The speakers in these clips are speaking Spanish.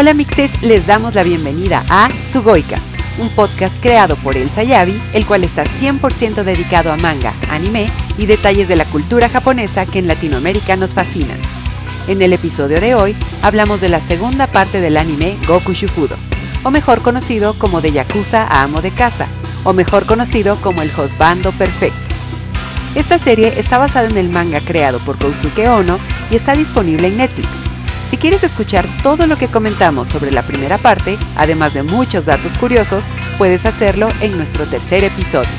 Hola mixes, les damos la bienvenida a Sugoicast, un podcast creado por El Sayabi, el cual está 100% dedicado a manga, anime y detalles de la cultura japonesa que en Latinoamérica nos fascinan. En el episodio de hoy hablamos de la segunda parte del anime Goku Shufudo, o mejor conocido como de Yakuza Amo de Casa, o mejor conocido como el Josbando Perfecto. Esta serie está basada en el manga creado por Kousuke Ono y está disponible en Netflix. Si quieres escuchar todo lo que comentamos sobre la primera parte, además de muchos datos curiosos, puedes hacerlo en nuestro tercer episodio.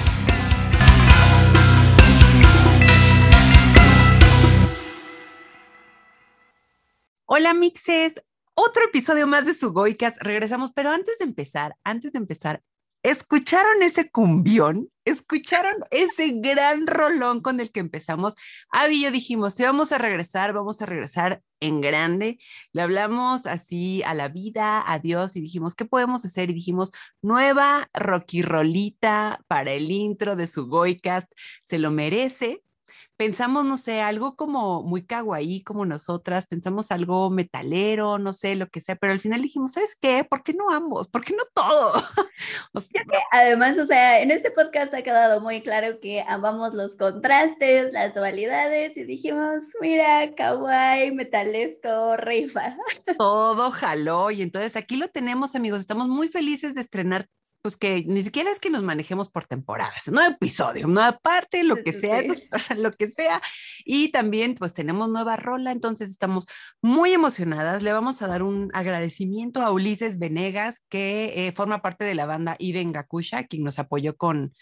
Hola mixes, otro episodio más de Sugoicas. Regresamos, pero antes de empezar, antes de empezar, ¿Escucharon ese cumbión? ¿Escucharon ese gran rolón con el que empezamos? Avi y yo dijimos, si vamos a regresar, vamos a regresar en grande. Le hablamos así a la vida, a Dios y dijimos, ¿qué podemos hacer? Y dijimos, nueva Rocky Rolita para el intro de su Goicast. Se lo merece pensamos, no sé, algo como muy kawaii como nosotras, pensamos algo metalero, no sé, lo que sea, pero al final dijimos, ¿sabes qué? ¿Por qué no ambos? ¿Por qué no todo? o sea, que además, o sea, en este podcast ha quedado muy claro que amamos los contrastes, las dualidades y dijimos, mira, kawaii, metalesco, rifa. todo jaló y entonces aquí lo tenemos, amigos, estamos muy felices de estrenar pues que ni siquiera es que nos manejemos por temporadas, no episodio, nueva parte, lo que sea, lo que sea. Y también pues tenemos nueva rola, entonces estamos muy emocionadas. Le vamos a dar un agradecimiento a Ulises Venegas, que eh, forma parte de la banda Iden Gakusha, quien nos apoyó con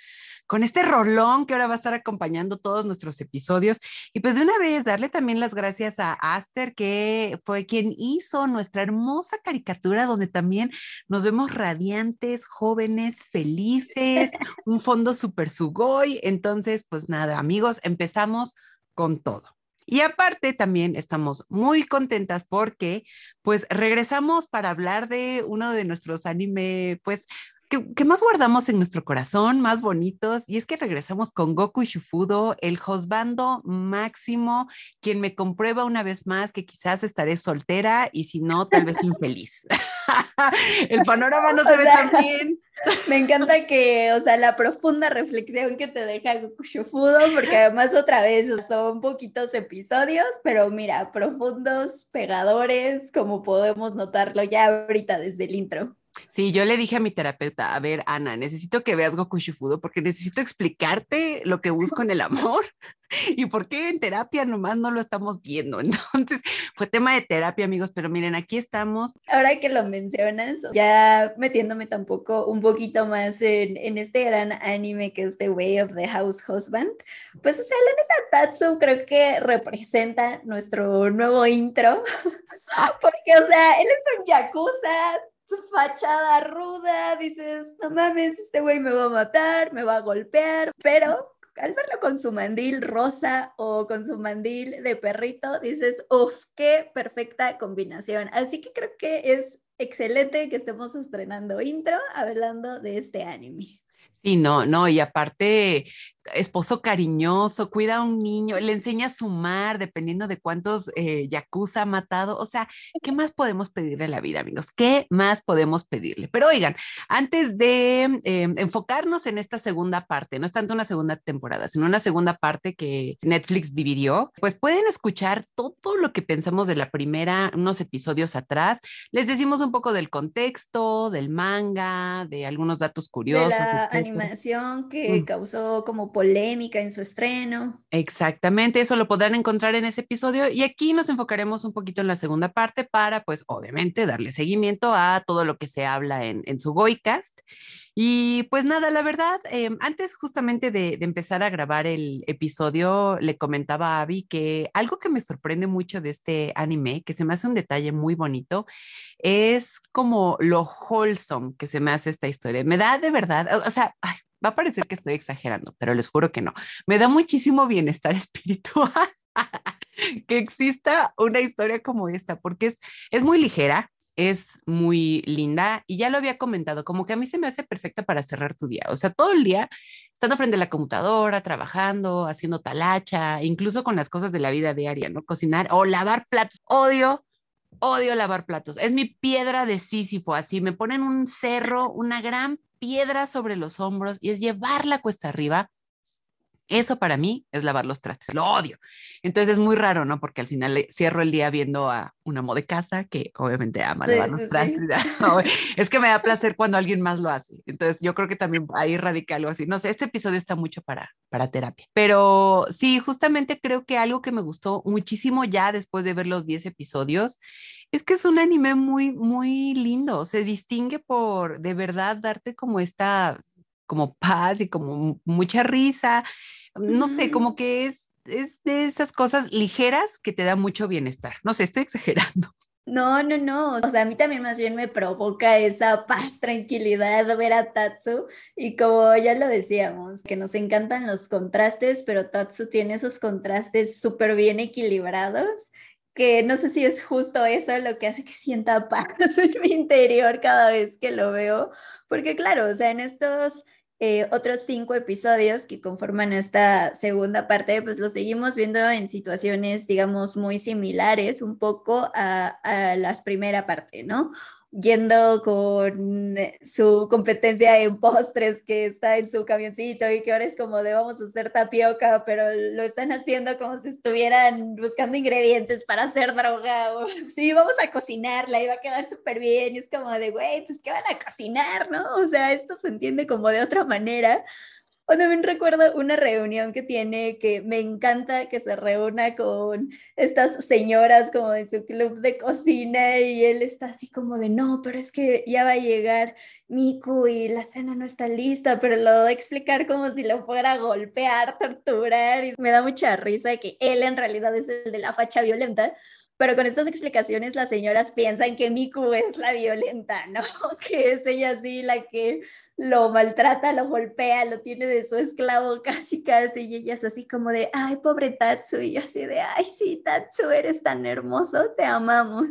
con este rolón que ahora va a estar acompañando todos nuestros episodios. Y pues de una vez darle también las gracias a Aster, que fue quien hizo nuestra hermosa caricatura donde también nos vemos radiantes, jóvenes, felices, un fondo super sugoi. Entonces, pues nada, amigos, empezamos con todo. Y aparte también estamos muy contentas porque pues regresamos para hablar de uno de nuestros anime pues ¿Qué más guardamos en nuestro corazón, más bonitos, y es que regresamos con Goku Shufudo, el josbando máximo, quien me comprueba una vez más que quizás estaré soltera y si no, tal vez infeliz. el panorama no se ve tan bien. Me encanta que, o sea, la profunda reflexión que te deja Goku Shufudo, porque además otra vez son poquitos episodios, pero mira, profundos, pegadores, como podemos notarlo ya ahorita desde el intro. Sí, yo le dije a mi terapeuta, a ver, Ana, necesito que veas Goku Shifudo porque necesito explicarte lo que busco en el amor y por qué en terapia nomás no lo estamos viendo. Entonces, fue tema de terapia, amigos, pero miren, aquí estamos. Ahora que lo mencionas, ya metiéndome tampoco un poquito más en, en este gran anime que es The Way of the House Husband, pues, o sea, la neta, Tatsu creo que representa nuestro nuevo intro, porque, o sea, él es un yakuza, su fachada ruda, dices, no mames, este güey me va a matar, me va a golpear, pero al verlo con su mandil rosa o con su mandil de perrito, dices, uff, qué perfecta combinación. Así que creo que es excelente que estemos estrenando intro hablando de este anime. Sí, no, no, y aparte esposo cariñoso, cuida a un niño, le enseña a sumar dependiendo de cuántos eh, yakuza ha matado. O sea, ¿qué más podemos pedirle a la vida, amigos? ¿Qué más podemos pedirle? Pero oigan, antes de em, enfocarnos en esta segunda parte, no es tanto una segunda temporada, sino una segunda parte que Netflix dividió, pues pueden escuchar todo lo que pensamos de la primera, unos episodios atrás. Les decimos un poco del contexto, del manga, de algunos datos curiosos. De la animación que mm. causó como polémica en su estreno. Exactamente, eso lo podrán encontrar en ese episodio y aquí nos enfocaremos un poquito en la segunda parte para, pues, obviamente, darle seguimiento a todo lo que se habla en, en su Goicast. Y pues nada, la verdad, em, antes justamente de, de, empezar a grabar el episodio, le comentaba a Abby que algo que me sorprende mucho de este anime, que se me hace un detalle muy bonito, es como lo wholesome que se me hace esta historia. Me da de verdad, o sea, ay, va a parecer que estoy exagerando, pero les juro que no. Me da muchísimo bienestar espiritual que exista una historia como esta, porque es, es muy ligera, es muy linda y ya lo había comentado, como que a mí se me hace perfecta para cerrar tu día. O sea, todo el día estando frente a la computadora, trabajando, haciendo talacha, incluso con las cosas de la vida diaria, ¿no? Cocinar o lavar platos. Odio odio lavar platos. Es mi piedra de Sísifo, así me ponen un cerro, una gran piedra sobre los hombros y es llevarla cuesta arriba eso para mí es lavar los trastes, lo odio. Entonces es muy raro, ¿no? Porque al final cierro el día viendo a una amo de casa que obviamente ama lavar los trastes. es que me da placer cuando alguien más lo hace. Entonces yo creo que también ahí radica algo así. No sé, este episodio está mucho para, para terapia. Pero sí, justamente creo que algo que me gustó muchísimo ya después de ver los 10 episodios es que es un anime muy, muy lindo. Se distingue por de verdad darte como esta como paz y como mucha risa. No sé, como que es, es de esas cosas ligeras que te da mucho bienestar. No sé, estoy exagerando. No, no, no. O sea, a mí también más bien me provoca esa paz, tranquilidad ver a Tatsu. Y como ya lo decíamos, que nos encantan los contrastes, pero Tatsu tiene esos contrastes súper bien equilibrados que no sé si es justo eso lo que hace que sienta paz en mi interior cada vez que lo veo, porque claro, o sea, en estos eh, otros cinco episodios que conforman esta segunda parte, pues los seguimos viendo en situaciones, digamos, muy similares un poco a, a la primera parte, ¿no? Yendo con eh, su competencia en postres que está en su camioncito y que ahora es como de vamos a hacer tapioca, pero lo están haciendo como si estuvieran buscando ingredientes para hacer droga. O, sí, vamos a cocinarla y va a quedar súper bien. Y es como de, güey, pues ¿qué van a cocinar, no? O sea, esto se entiende como de otra manera. O también recuerdo una reunión que tiene que me encanta que se reúna con estas señoras como de su club de cocina y él está así como de no, pero es que ya va a llegar Miku y la cena no está lista, pero lo va a explicar como si lo fuera a golpear, torturar y me da mucha risa que él en realidad es el de la facha violenta pero con estas explicaciones las señoras piensan que Miku es la violenta, ¿no? Que es ella sí la que lo maltrata, lo golpea, lo tiene de su esclavo casi casi y ella es así como de, ay, pobre Tatsu y yo así de, ay, sí, Tatsu, eres tan hermoso, te amamos.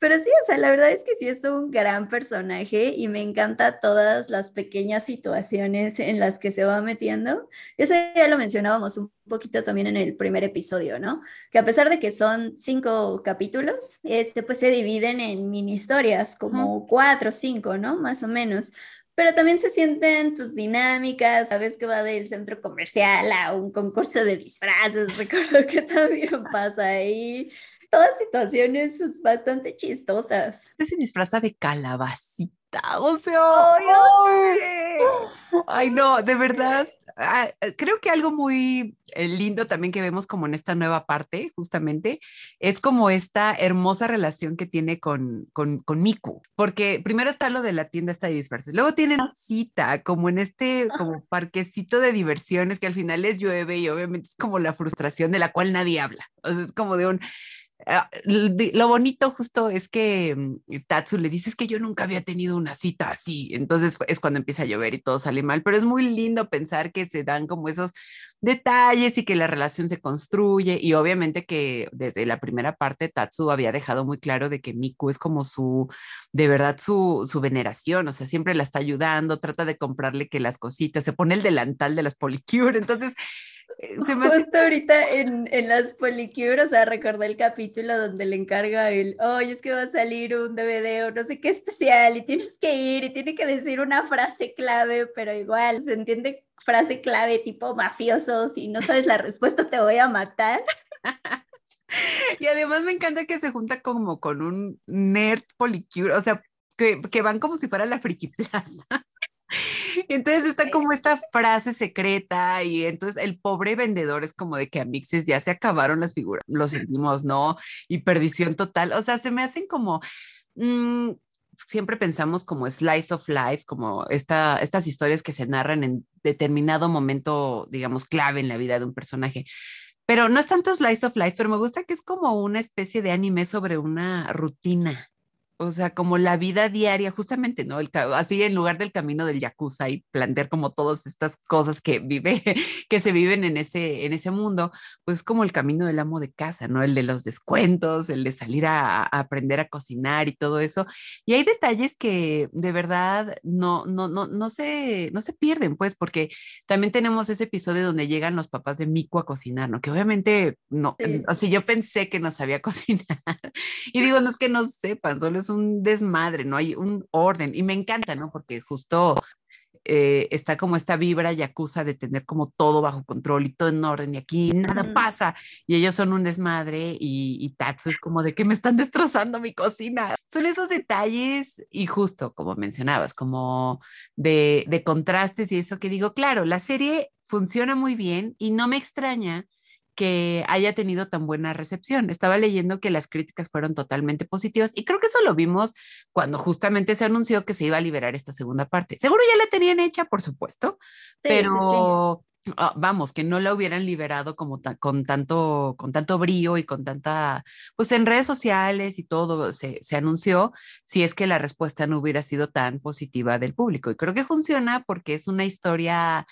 Pero sí, o sea, la verdad es que sí es un gran personaje y me encanta todas las pequeñas situaciones en las que se va metiendo. Eso ya lo mencionábamos un poquito también en el primer episodio, ¿no? Que a pesar de que son cinco capítulos, este, pues se dividen en mini historias, como cuatro o cinco, ¿no? Más o menos pero también se sienten tus dinámicas, sabes que va del centro comercial a un concurso de disfraces, recuerdo que también pasa ahí todas situaciones pues, bastante chistosas. Se disfraza de calabacita, o sea. ¡Ay, ay no, de verdad. Ah, creo que algo muy eh, lindo también que vemos como en esta nueva parte, justamente, es como esta hermosa relación que tiene con, con, con Miku, porque primero está lo de la tienda esta de disfraces, luego tienen cita como en este como parquecito de diversiones que al final les llueve y obviamente es como la frustración de la cual nadie habla, o sea, es como de un, Ah, lo bonito justo es que mm, Tatsu le dice que yo nunca había tenido una cita así, entonces es cuando empieza a llover y todo sale mal, pero es muy lindo pensar que se dan como esos detalles y que la relación se construye y obviamente que desde la primera parte Tatsu había dejado muy claro de que Miku es como su, de verdad su, su veneración, o sea, siempre la está ayudando, trata de comprarle que las cositas, se pone el delantal de las policure, entonces se me Justo ahorita en, en las Policure, o sea, recordé el capítulo donde le encarga el, oye, es que va a salir un DVD o no sé qué especial y tienes que ir y tiene que decir una frase clave, pero igual se entiende frase clave tipo mafioso, si no sabes la respuesta te voy a matar. y además me encanta que se junta como con un nerd Policure, o sea, que, que van como si fuera la Friki Plaza. Entonces está como esta frase secreta y entonces el pobre vendedor es como de que a Mixes ya se acabaron las figuras, lo sentimos, ¿no? Y perdición total. O sea, se me hacen como... Mm, siempre pensamos como slice of life, como esta, estas historias que se narran en determinado momento, digamos, clave en la vida de un personaje. Pero no es tanto slice of life, pero me gusta que es como una especie de anime sobre una rutina o sea, como la vida diaria, justamente, ¿no? El, así en lugar del camino del Yakuza y plantear como todas estas cosas que vive, que se viven en ese, en ese mundo, pues como el camino del amo de casa, ¿no? El de los descuentos, el de salir a, aprender a cocinar y todo eso. Y hay detalles que de verdad no, no, no, no se, no se pierden, pues, porque también tenemos ese episodio donde llegan los papás de Miku a cocinar, ¿no? Que obviamente no, o sea, yo pensé que no sabía cocinar. y digo, no es que no sepan, solo es un desmadre, no hay un orden. Y me encanta, ¿no? Porque justo eh, está como esta vibra y acusa de tener como todo bajo control y todo en orden y aquí nada pasa. Y ellos son un desmadre y, y Tatsu es como de que me están destrozando mi cocina. Son esos detalles y justo como mencionabas, como de, de contrastes y eso que digo, claro, la serie funciona muy bien y no me extraña que haya tenido tan buena recepción. Estaba leyendo que las críticas fueron totalmente positivas y creo que eso lo vimos cuando justamente se anunció que se iba a liberar esta segunda parte. Seguro ya la tenían hecha, por supuesto, pero ah, vamos, que no la hubieran liberado como con tanto con tanto brío y con tanta pues en redes sociales y todo se, se anunció si es que la respuesta no hubiera sido tan positiva del público y creo que funciona porque es una historia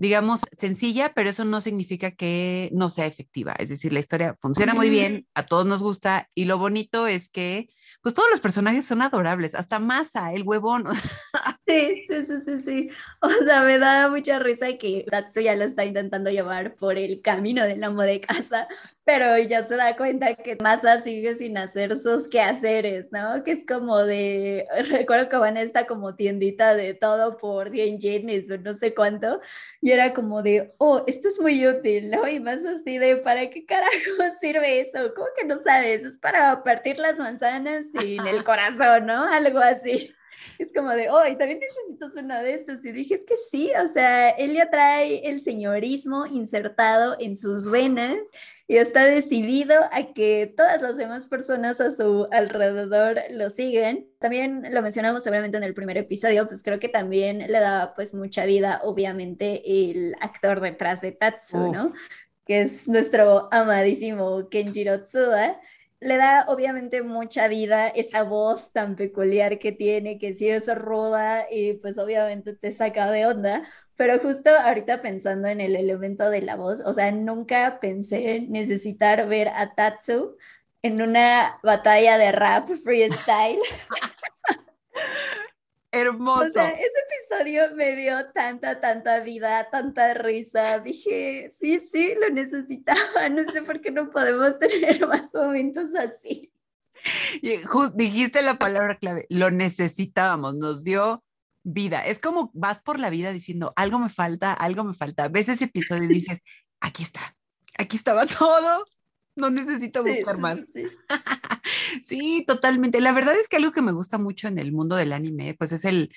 digamos, sencilla, pero eso no significa que no sea efectiva. Es decir, la historia funciona muy bien, a todos nos gusta y lo bonito es que, pues todos los personajes son adorables, hasta Masa, el huevón. Sí, sí, sí, sí, sí. O sea, me da mucha risa que Tatsu ya lo está intentando llevar por el camino del amo de casa, pero ya se da cuenta que Masa sigue sin hacer sus quehaceres, ¿no? Que es como de, recuerdo que van a esta como tiendita de todo por 100 yenes o no sé cuánto, y era como de, oh, esto es muy útil, ¿no? Y más así de, ¿para qué carajo sirve eso? ¿Cómo que no sabes? Es para partir las manzanas sin el corazón, ¿no? Algo así. Es como de, oh, y también necesitas uno de estos. Y dije, es que sí, o sea, él ya trae el señorismo insertado en sus venas y está decidido a que todas las demás personas a su alrededor lo siguen. También lo mencionamos seguramente en el primer episodio, pues creo que también le daba pues mucha vida, obviamente, el actor detrás de Tatsu, ¿no? Que es nuestro amadísimo Kenjiro Tsuda le da obviamente mucha vida esa voz tan peculiar que tiene, que sí es ruda y pues obviamente te saca de onda, pero justo ahorita pensando en el elemento de la voz, o sea, nunca pensé necesitar ver a Tatsu en una batalla de rap freestyle. Hermoso. O sea, ese episodio me dio tanta, tanta vida, tanta risa. Dije, sí, sí, lo necesitaba. No sé por qué no podemos tener más momentos así. Y dijiste la palabra clave, lo necesitábamos, nos dio vida. Es como vas por la vida diciendo, algo me falta, algo me falta. Ves ese episodio y dices, aquí está, aquí estaba todo, no necesito buscar más. Sí, totalmente. La verdad es que algo que me gusta mucho en el mundo del anime, pues es el,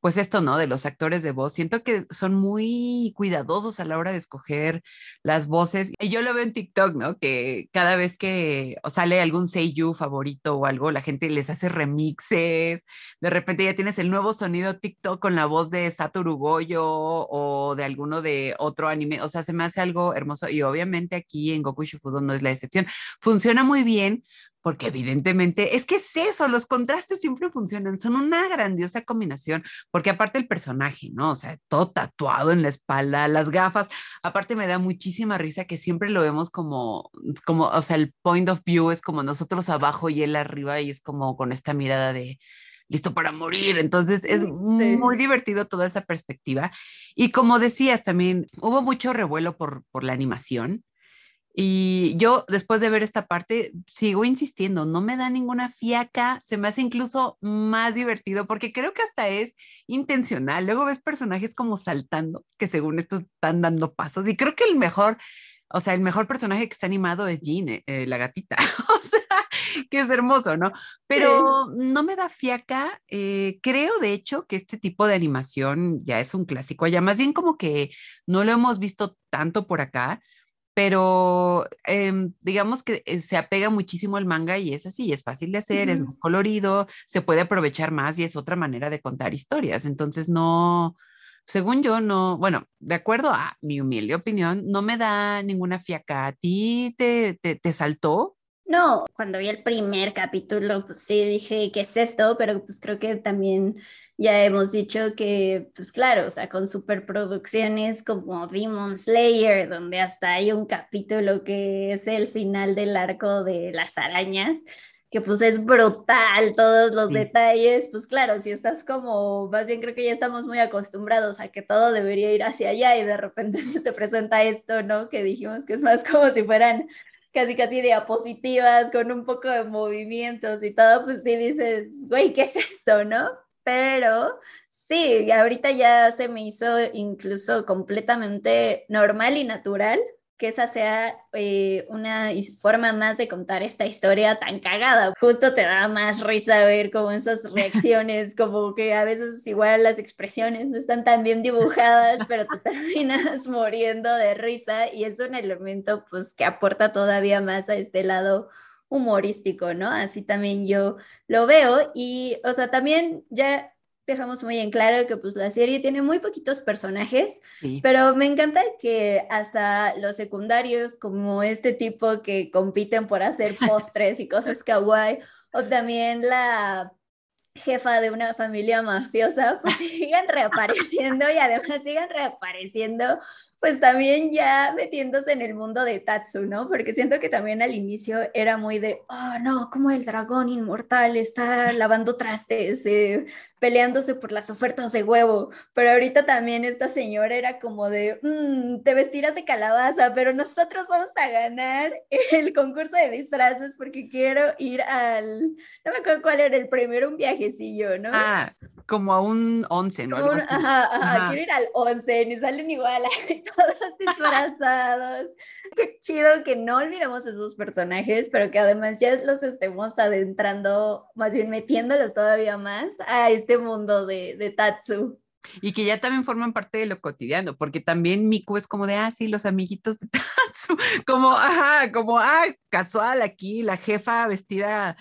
pues esto, ¿no? De los actores de voz. Siento que son muy cuidadosos a la hora de escoger las voces. Y yo lo veo en TikTok, ¿no? Que cada vez que sale algún Seiyu favorito o algo, la gente les hace remixes. De repente ya tienes el nuevo sonido TikTok con la voz de Satoru Goyo o de alguno de otro anime. O sea, se me hace algo hermoso. Y obviamente aquí en Goku Shufudo no es la excepción. Funciona muy bien porque evidentemente es que es eso, los contrastes siempre funcionan, son una grandiosa combinación, porque aparte el personaje, ¿no? O sea, todo tatuado en la espalda, las gafas, aparte me da muchísima risa que siempre lo vemos como, como, o sea, el point of view es como nosotros abajo y él arriba y es como con esta mirada de listo para morir. Entonces es muy divertido toda esa perspectiva. Y como decías también, hubo mucho revuelo por, por la animación. Y yo, después de ver esta parte, sigo insistiendo, no me da ninguna fiaca, se me hace incluso más divertido porque creo que hasta es intencional. Luego ves personajes como saltando, que según esto están dando pasos. Y creo que el mejor, o sea, el mejor personaje que está animado es Jean, eh, la gatita. o sea, que es hermoso, ¿no? Pero no me da fiaca. Eh, creo, de hecho, que este tipo de animación ya es un clásico allá. Más bien como que no lo hemos visto tanto por acá pero em, digamos que eh, se apega muchísimo al manga y es así, es fácil de hacer, es más colorido, se puede aprovechar más y es otra manera de contar historias. Entonces, no, según yo, no, bueno, de acuerdo a mi humilde opinión, no me da ninguna fiaca. ¿A ti te, te, te saltó? No, cuando vi el primer capítulo, pues sí dije, ¿qué es esto? Pero pues creo que también ya hemos dicho que, pues claro, o sea, con superproducciones como Demon Slayer, donde hasta hay un capítulo que es el final del arco de las arañas, que pues es brutal todos los detalles, pues claro, si estás como, más bien creo que ya estamos muy acostumbrados a que todo debería ir hacia allá y de repente se te presenta esto, ¿no? Que dijimos que es más como si fueran casi casi diapositivas con un poco de movimientos y todo, pues sí dices, güey, ¿qué es esto, no? Pero sí, ahorita ya se me hizo incluso completamente normal y natural que esa sea eh, una forma más de contar esta historia tan cagada. Justo te da más risa ver como esas reacciones, como que a veces igual las expresiones no están tan bien dibujadas, pero te terminas muriendo de risa y es un elemento pues que aporta todavía más a este lado humorístico, ¿no? Así también yo lo veo y, o sea, también ya dejamos muy en claro que pues la serie tiene muy poquitos personajes, pero me encanta que hasta los secundarios como este tipo que compiten por hacer postres y cosas kawaii, o también la jefa de una familia mafiosa, pues sigan reapareciendo y además sigan reapareciendo pues también ya metiéndose en el mundo de Tatsu, ¿no? Porque siento que también al inicio era muy de, oh, no, como el dragón inmortal está lavando trastes, eh, peleándose por las ofertas de huevo, pero ahorita también esta señora era como de, mm, te vestirás de calabaza, pero nosotros vamos a ganar el concurso de disfraces porque quiero ir al, no me acuerdo cuál era el primero, un viajecillo, ¿no? Ah, como a un once, ¿no? ajá, ajá, quiero ir al once, y salen igual disfrazados. Qué chido que no olvidemos esos personajes, pero que además ya los estemos adentrando, más bien metiéndolos todavía más a este mundo de, de Tatsu. Y que ya también forman parte de lo cotidiano, porque también Miku es como de, ah, sí, los amiguitos de Tatsu, como, ajá, como, ah, casual aquí, la jefa vestida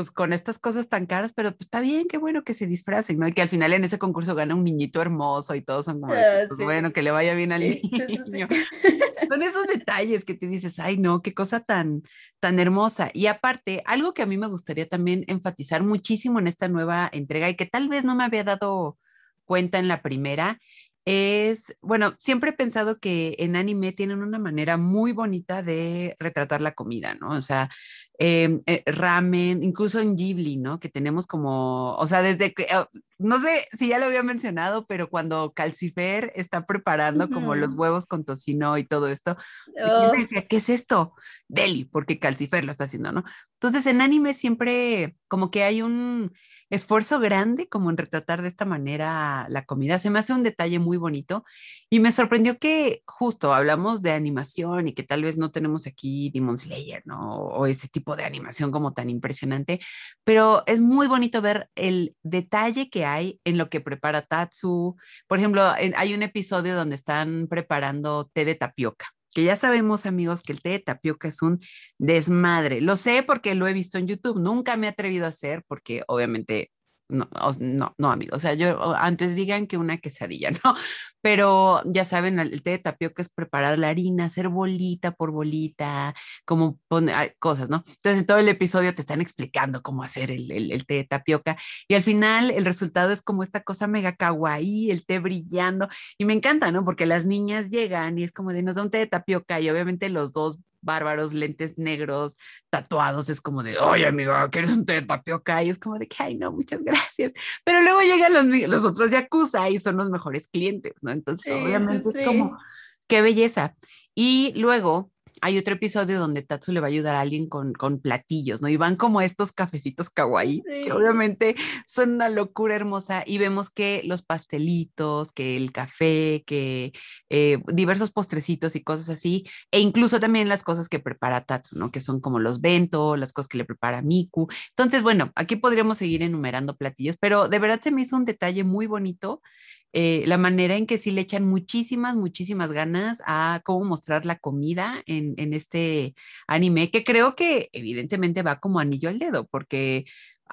pues con estas cosas tan caras, pero pues está bien, qué bueno que se disfracen, ¿no? Y que al final en ese concurso gana un niñito hermoso y todos son como, ah, pues, bueno, que le vaya bien al niño. son esos detalles que te dices, ay, no, qué cosa tan, tan hermosa. Y aparte, algo que a mí me gustaría también enfatizar muchísimo en esta nueva entrega y que tal vez no me había dado cuenta en la primera, es, bueno, siempre he pensado que en anime tienen una manera muy bonita de retratar la comida, ¿no? O sea, em, eh, ramen, incluso en Ghibli, ¿no? Que tenemos como, o sea, desde que, oh, no sé si ya lo había mencionado, pero cuando Calcifer está preparando como los huevos con tocino y todo esto, oh. decía, ¿qué es esto? Deli, porque Calcifer lo está haciendo, ¿no? Entonces, en anime siempre como que hay un esfuerzo grande como en retratar de esta manera la comida. Se me hace un detalle muy bonito y me sorprendió que justo hablamos de animación y que tal vez no tenemos aquí Demon Slayer, ¿no? O ese tipo de animación como tan impresionante, pero es muy bonito ver el detalle que hay en lo que prepara Tatsu. Por ejemplo, hay un episodio donde están preparando té de tapioca que ya sabemos amigos que el té de tapioca es un desmadre. Lo sé porque lo he visto en YouTube, nunca me he atrevido a hacer porque obviamente no, no, no, amigo. O sea, yo antes digan que una quesadilla, ¿no? Pero ya saben, el té de tapioca es preparar la harina, hacer bolita por bolita, como poner cosas, ¿no? Entonces, en todo el episodio te están explicando cómo hacer el, el, té de tapioca. Y al final, el resultado es como esta cosa mega kawaii, el té brillando. Y me encanta, ¿no? Porque las niñas llegan y es como de nos da un té de tapioca y obviamente los dos bárbaros, lentes negros, tatuados, es como de, oye, amigo, ¿quieres un té de tapioca? Y es como de que, ay, no, muchas gracias. Pero luego llegan los, los otros Yakuza y son los mejores clientes, ¿no? Entonces, obviamente es como, qué belleza. Y luego hay otro episodio donde Tatsu le va a ayudar a alguien con, con platillos, ¿no? Y van como estos cafecitos kawaii, que obviamente son una locura hermosa, y vemos que los pastelitos, que el café, que eh, diversos postrecitos y cosas así, e incluso también las cosas que prepara Tatsu, ¿no? Que son como los bento, las cosas que le prepara Miku. Entonces, bueno, aquí podríamos seguir enumerando platillos, pero de verdad se me hizo un detalle muy bonito eh, la manera en que sí le echan muchísimas, muchísimas ganas a cómo mostrar la comida en, en este anime, que creo que evidentemente va como anillo al dedo, porque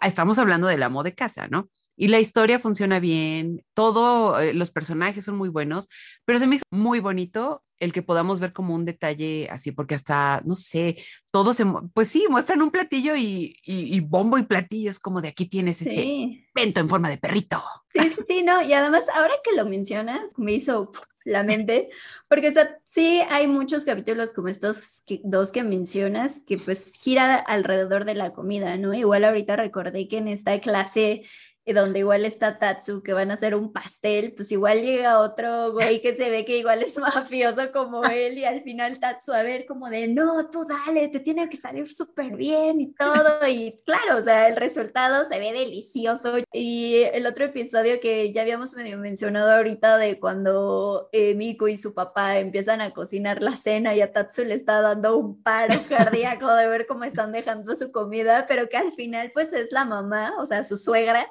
estamos hablando del amo de casa, ¿no? Y la historia funciona bien, todos eh, los personajes son muy buenos, pero se me hizo muy bonito el que podamos ver como un detalle así, porque hasta, no sé, todos se, pues sí, muestran un platillo y, y, bombo y platillo, es como de aquí tienes este pento en forma de perrito. Sí, sí, sí, no, y además ahora que lo mencionas, me hizo la mente, porque sí hay muchos capítulos como estos dos que mencionas, que pues gira alrededor de la comida, ¿no? Igual ahorita recordé que en esta clase donde igual está Tatsu, que van a hacer un pastel, pues igual llega otro güey que se ve que igual es mafioso como él y al final Tatsu a ver como de, no, tú dale, te tiene que salir súper bien y todo. Y claro, o sea, el resultado se ve delicioso. Y el otro episodio que ya habíamos medio mencionado ahorita de cuando eh, Miku y su papá empiezan a cocinar la cena y a Tatsu le está dando un paro cardíaco de ver cómo están dejando su comida, pero que al final pues es la mamá, o sea, su suegra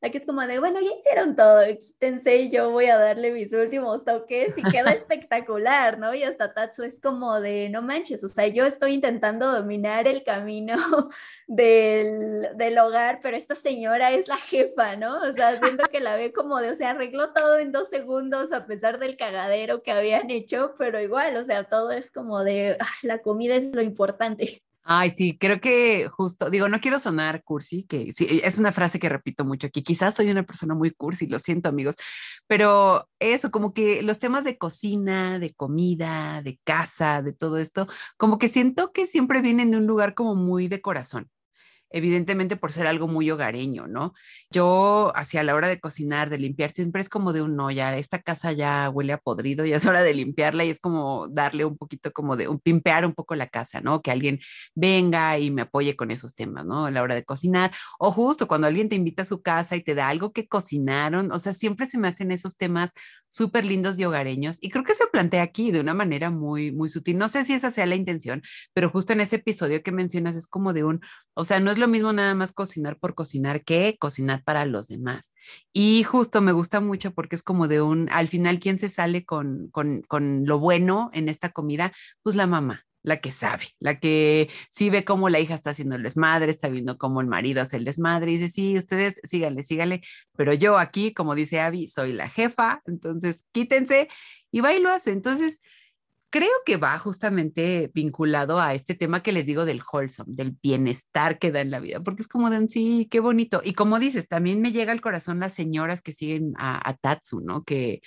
Aquí es como de, bueno, ya hicieron todo, quítense y yo voy a darle mis últimos toques y queda espectacular, ¿no? Y hasta Tatsu es como de, no manches, o sea, yo estoy intentando dominar el camino del, del hogar, pero esta señora es la jefa, ¿no? O sea, siento que la ve como de, o sea, arregló todo en dos segundos a pesar del cagadero que habían hecho, pero igual, o sea, todo es como de, la comida es lo importante. Ay, sí, creo que justo, digo, no quiero sonar cursi, que sí, es una frase que repito mucho aquí, quizás soy una persona muy cursi, lo siento amigos, pero eso, como que los temas de cocina, de comida, de casa, de todo esto, como que siento que siempre vienen de un lugar como muy de corazón evidentemente por ser algo muy hogareño, ¿no? Yo hacia la hora de cocinar, de limpiar, siempre es como de un no, ya esta casa ya huele a podrido, ya es hora de limpiarla y es como darle un poquito como de un pimpear un poco la casa, ¿no? Que alguien venga y me apoye con esos temas, ¿no? A la hora de cocinar o justo cuando alguien te invita a su casa y te da algo que cocinaron, o sea, siempre se me hacen esos temas súper lindos y hogareños y creo que se plantea aquí de una manera muy, muy sutil. No sé si esa sea la intención, pero justo en ese episodio que mencionas es como de un, o sea, no es lo mismo nada más cocinar por cocinar que cocinar para los demás. Y justo me gusta mucho porque es como de un, al final, ¿quién se sale con, con, con lo bueno en esta comida? Pues la mamá la que sabe, la que sí ve cómo la hija está haciendo el desmadre, está viendo cómo el marido hace el desmadre y dice, sí, ustedes síganle, síganle, pero yo aquí, como dice Abby, soy la jefa, entonces quítense y va y hace. Entonces, creo que va justamente vinculado a este tema que les digo del wholesome, del bienestar que da en la vida, porque es como de sí, qué bonito. Y como dices, también me llega al corazón las señoras que siguen a, Tatsu, ¿no? Que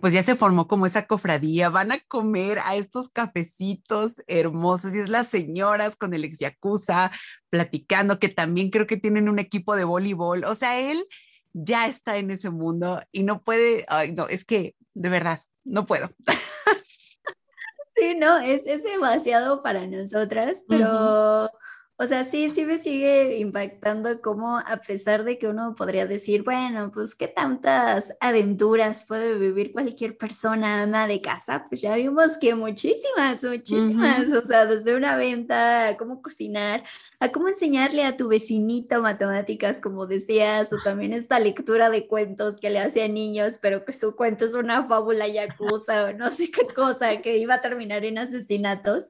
pues ya se formó como esa cofradía, van a comer a estos cafecitos hermosos y es las señoras con el ex yakuza platicando, que también creo que tienen un equipo de voleibol, o sea, él ya está en ese mundo y no puede, ay, no, es que de verdad, no puedo. Sí, no, es, es demasiado para nosotras, pero o sea, sí, sí me sigue impactando como a pesar de que uno podría decir, bueno, pues qué tantas aventuras puede vivir cualquier persona ama de casa, pues ya vimos que muchísimas, muchísimas, o sea, desde una venta, a cómo cocinar, a cómo enseñarle a tu vecinito matemáticas, como decías, o también esta lectura de cuentos que le hace a niños, pero que su cuento es una fábula yakuza o no sé qué cosa que iba a terminar en asesinatos.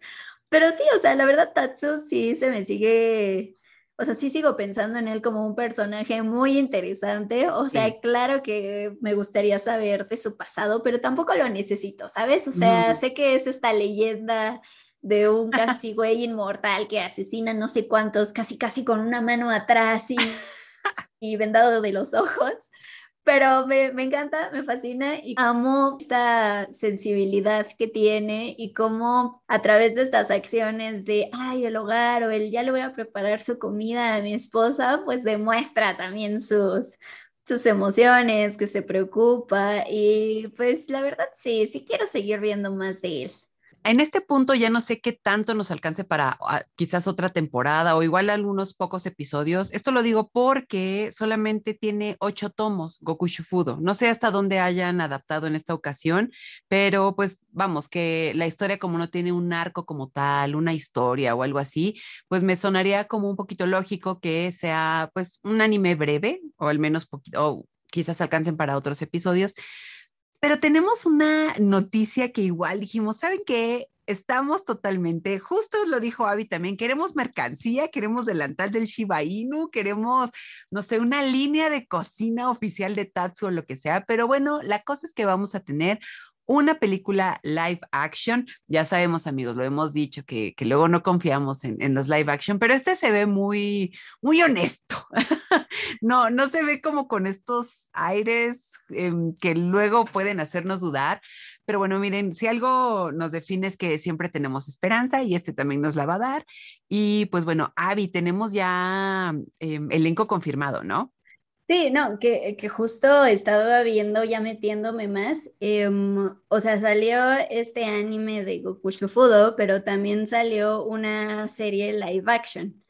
Pero sí, o sea, la verdad, Tatsu sí se me sigue, o sea, sí sigo pensando en él como un personaje muy interesante. O sea, claro que me gustaría saber de su pasado, pero tampoco lo necesito, ¿sabes? O sea, sé que es esta leyenda de un casi güey inmortal que asesina no sé cuántos, casi casi con una mano atrás y, y vendado de los ojos pero me, me, encanta, me fascina y amo esta sensibilidad que tiene y cómo a través de estas acciones de, ay, el hogar o el ya le voy a preparar su comida a mi esposa, pues demuestra también sus, sus emociones, que se preocupa y pues la verdad sí, sí quiero seguir viendo más de él en este punto ya no sé qué tanto nos alcance para ah, quizás otra temporada o igual algunos pocos episodios. Esto lo digo porque solamente tiene ocho tomos Goku Shufudo. No sé hasta dónde hayan adaptado en esta ocasión, pero pues vamos, que la historia como no tiene un arco como tal, una historia o algo así, pues me sonaría como un poquito lógico que sea pues un anime breve o al menos poquito, o quizás alcancen para otros episodios pero tenemos una noticia que igual dijimos, ¿saben qué? Estamos totalmente, justo lo dijo Avi también, queremos mercancía, queremos delantal del Shiba Inu, queremos, no sé, una línea de cocina oficial de Tatsu o lo que sea, pero bueno, la cosa es que vamos a tener una película live action. Ya sabemos, amigos, lo hemos dicho, que, luego no confiamos en, los live action, pero este se ve muy, muy honesto. no, no se ve como con estos aires em, que luego pueden hacernos dudar. Pero bueno, miren, si algo nos define es que siempre tenemos esperanza y este también nos la va a dar. Y pues bueno, Avi, tenemos ya em, elenco confirmado, ¿no? Sí, no, que, que, justo estaba viendo, ya metiéndome más, em, o sea, salió este anime de Goku Shufudo, pero también salió una serie live action.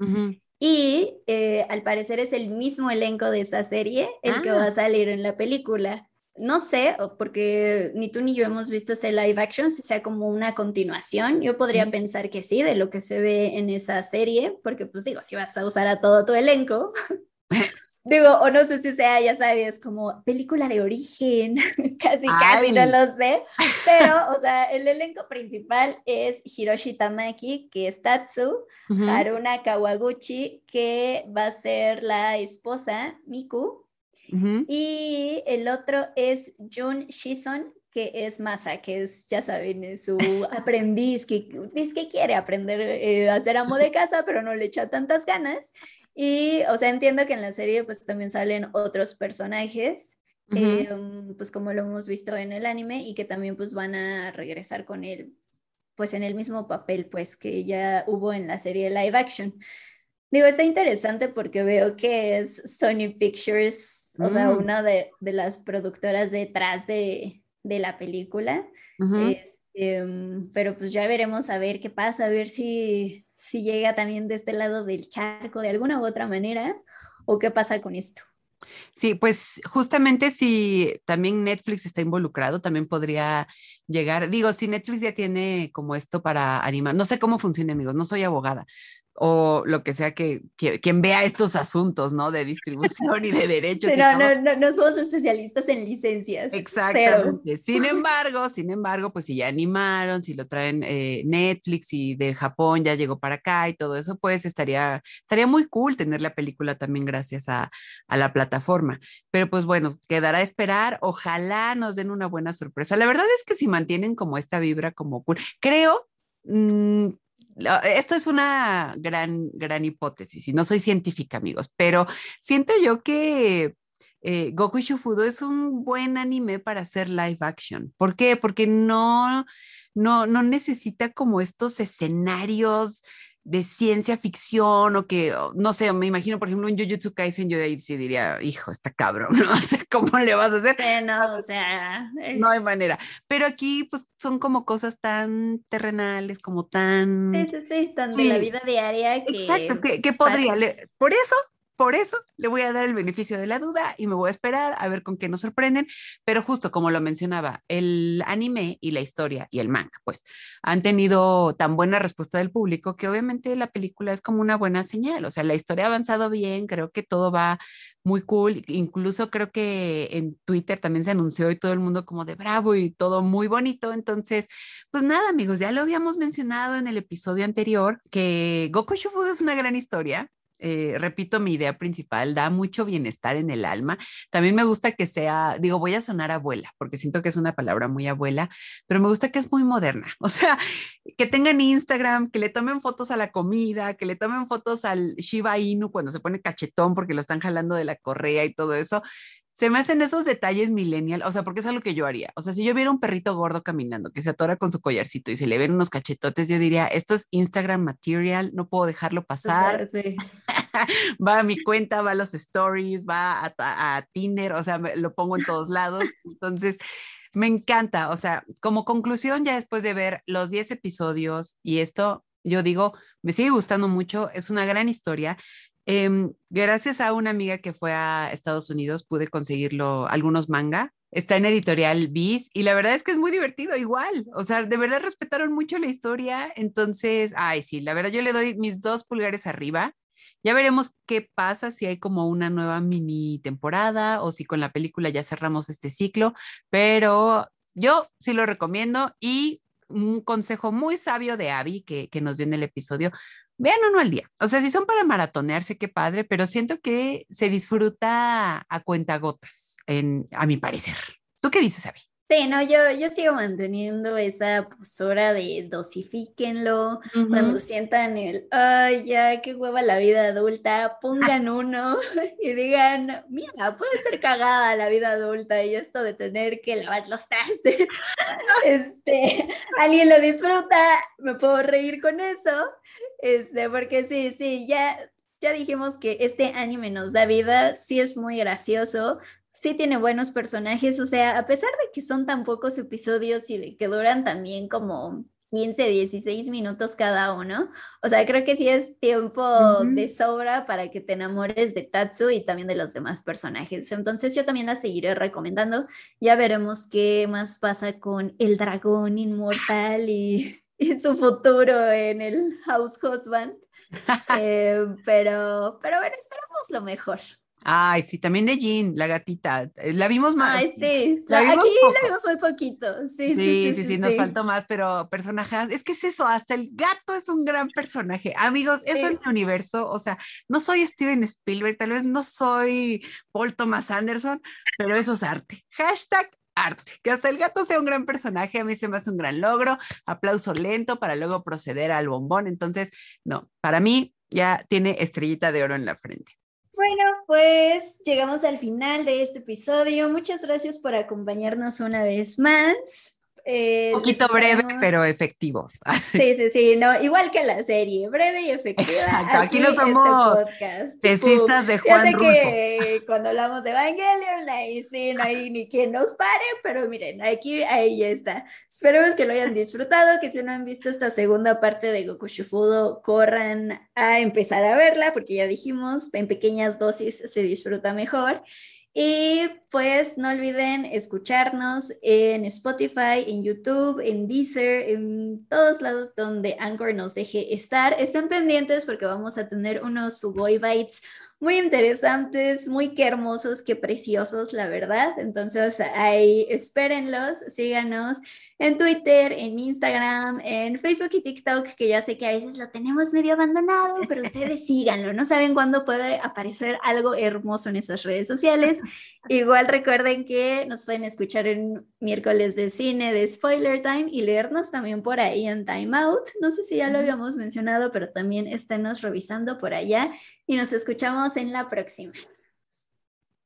Y eh, al parecer es el mismo elenco de esa serie el que va a ah. salir en la película. No sé, porque ni tú ni yo hemos visto ese live action, si sea como una continuación. Yo podría pensar que sí, de lo que se ve en esa serie, porque pues digo, si vas a usar a todo tu elenco. Digo, o no sé si sea, ya sabes, como película de origen, casi, casi, no lo sé. Pero, o sea, el elenco principal es Hiroshi Tamaki, que es Tatsu, Haruna Kawaguchi, que va a ser la esposa, Miku, y el otro es Jun Shison, que es Masa, que es, ya saben, su aprendiz, que es que quiere aprender eh, a hacer amo de casa, pero no le echa tantas ganas. Y, o sea, entiendo que en la serie pues también salen otros personajes, em, pues como lo hemos visto en el anime, y que también pues van a regresar con él, pues en el mismo papel pues que ya hubo en la serie live action. Digo, está interesante porque veo que es Sony Pictures, o sea, mm. una de, de, las productoras detrás de, de la película. Este, pero pues ya veremos a ver qué pasa, a ver si si llega también de este lado del charco de alguna u otra manera, o qué pasa con esto. Sí, pues justamente si también Netflix está involucrado, también podría llegar, digo, si Netflix ya tiene como esto para animar, no sé cómo funciona, amigos, no soy abogada, o lo que sea que, quien vea estos asuntos, ¿no? De distribución y de derechos. Pero no, no, no, somos especialistas en licencias. Exactamente. Sin embargo, sin embargo, pues si ya animaron, si lo traen eh, Netflix y de Japón ya llegó para acá y todo eso, pues estaría, estaría muy cool tener la película también gracias a, a la plataforma. Pero pues bueno, quedará a esperar. Ojalá nos den una buena sorpresa. La verdad es que si mantienen como esta vibra como cool, creo mm, esto es una gran, gran hipótesis y no soy científica, amigos, pero siento yo que eh, Goku Shufudo es un buen anime para hacer live action. ¿Por qué? Porque no, no, no necesita como estos escenarios de ciencia ficción o que, no sé, me imagino, por ejemplo, un Jujutsu Kaisen, yo de ahí sí diría, hijo, está cabrón, no sé cómo le vas a hacer. no, o sea. Eh. No hay manera. Pero aquí, pues, son como cosas tan terrenales, como tan. Sí, sí, sí, tan de la vida diaria que. Exacto, que, podría. por eso por eso le voy a dar el beneficio de la duda y me voy a esperar a ver con qué nos sorprenden. Pero justo como lo mencionaba, el anime y la historia y el manga, pues han tenido tan buena respuesta del público que obviamente la película es como una buena señal. O sea, la historia ha avanzado bien, creo que todo va muy cool. Incluso creo que en Twitter también se anunció y todo el mundo como de bravo y todo muy bonito. Entonces, pues nada, amigos, ya lo habíamos mencionado en el episodio anterior que Goku Shufudo es una gran historia. Eh, repito, mi idea principal, da mucho bienestar en el alma. También me gusta que sea, digo, voy a sonar abuela, porque siento que es una palabra muy abuela, pero me gusta que es muy moderna. O sea, que tengan Instagram, que le tomen fotos a la comida, que le tomen fotos al Shiba Inu cuando se pone cachetón porque lo están jalando de la correa y todo eso se me hacen esos detalles millennial, o sea, porque es algo que yo haría. O sea, si yo viera un perrito gordo caminando que se atora con su collarcito y se le ven unos cachetotes, yo diría, esto es Instagram material, no puedo dejarlo pasar. va a mi cuenta, va a los stories, va a, a Tinder, o sea, lo pongo en todos lados. Entonces, me encanta. O sea, como conclusión, ya después de ver los 10 episodios y esto, yo digo, me sigue gustando mucho, es una gran historia. Em, gracias a una amiga que fue a Estados Unidos pude conseguirlo algunos manga. Está en editorial Bis y la verdad es que es muy divertido igual. O sea, de verdad respetaron mucho la historia. Entonces, ay, sí, la verdad yo le doy mis dos pulgares arriba. Ya veremos qué pasa si hay como una nueva mini temporada o si con la película ya cerramos este ciclo, pero yo sí lo recomiendo y un consejo muy sabio de Abby que, que nos dio en el episodio, vean uno al día. O sea, si son para maratonearse, qué padre, pero siento que se disfruta a cuentagotas, en, a mi parecer. ¿Tú qué dices, Abby? Sí, no, yo, yo sigo manteniendo esa postura de dosifíquenlo, cuando sientan el, ay, ya, qué hueva la vida adulta, pongan uno y digan, mira, puede ser cagada la vida adulta y esto de tener que lavar los trastes, este, alguien lo disfruta, me puedo reír con eso, este, porque sí, sí, ya, ya dijimos que este anime nos da vida, sí es muy gracioso, sí tiene buenos personajes, o sea, a pesar de que son tan pocos episodios y de que duran también como 15, 16 minutos cada uno, o sea, creo que sí es tiempo de sobra para que te enamores de Tatsu y también de los demás personajes. Entonces yo también la seguiré recomendando. Ya veremos qué más pasa con el dragón inmortal y, su futuro en el House Husband. Eh, pero, pero bueno, esperamos lo mejor. Ay, sí, también de Jean, la gatita. Eh, la vimos más. Ay, sí. aquí la vimos muy poquito. Sí, sí, sí, sí, nos faltó más, pero personajes, es que es eso, hasta el gato es un gran personaje. Amigos, eso en mi universo, o sea, no soy Steven Spielberg, tal vez no soy Paul Thomas Anderson, pero eso es arte. Hashtag arte. Que hasta el gato sea un gran personaje, a mí se me hace un gran logro. Aplauso lento para luego proceder al bombón. Entonces, no, para mí ya tiene estrellita de oro en la frente. Bueno, pues llegamos al final de este episodio. Muchas gracias por acompañarnos una vez más. Eh, un poquito breve, pero efectivo. Sí, sí, sí, no, igual que la serie, breve y efectiva. aquí no somos este tesistas de Juan Ya sé que cuando hablamos de Evangelion, ahí sí, no hay ni quien nos pare, pero miren, aquí, ahí ya está. Esperemos que lo hayan disfrutado, que si no han visto esta segunda parte de Goku Shifudo, corran a empezar a verla, porque ya dijimos, en pequeñas dosis se disfruta mejor. Y pues no olviden escucharnos en Spotify, en YouTube, en Deezer, en todos lados donde Anchor nos deje estar. Estén pendientes porque vamos a tener unos Suboy Bites muy interesantes, muy que hermosos, qué preciosos, la verdad. Entonces ahí espérenlos, síganos en Twitter, en Instagram, en Facebook y TikTok, que ya sé que a veces lo tenemos medio abandonado, pero ustedes síganlo, no saben cuándo puede aparecer algo hermoso en esas redes sociales. Igual recuerden que nos pueden escuchar en miércoles de cine de Spoiler Time y leernos también por ahí en Time Out. No sé si ya lo habíamos mencionado, pero también esténnos revisando por allá y nos escuchamos en la próxima.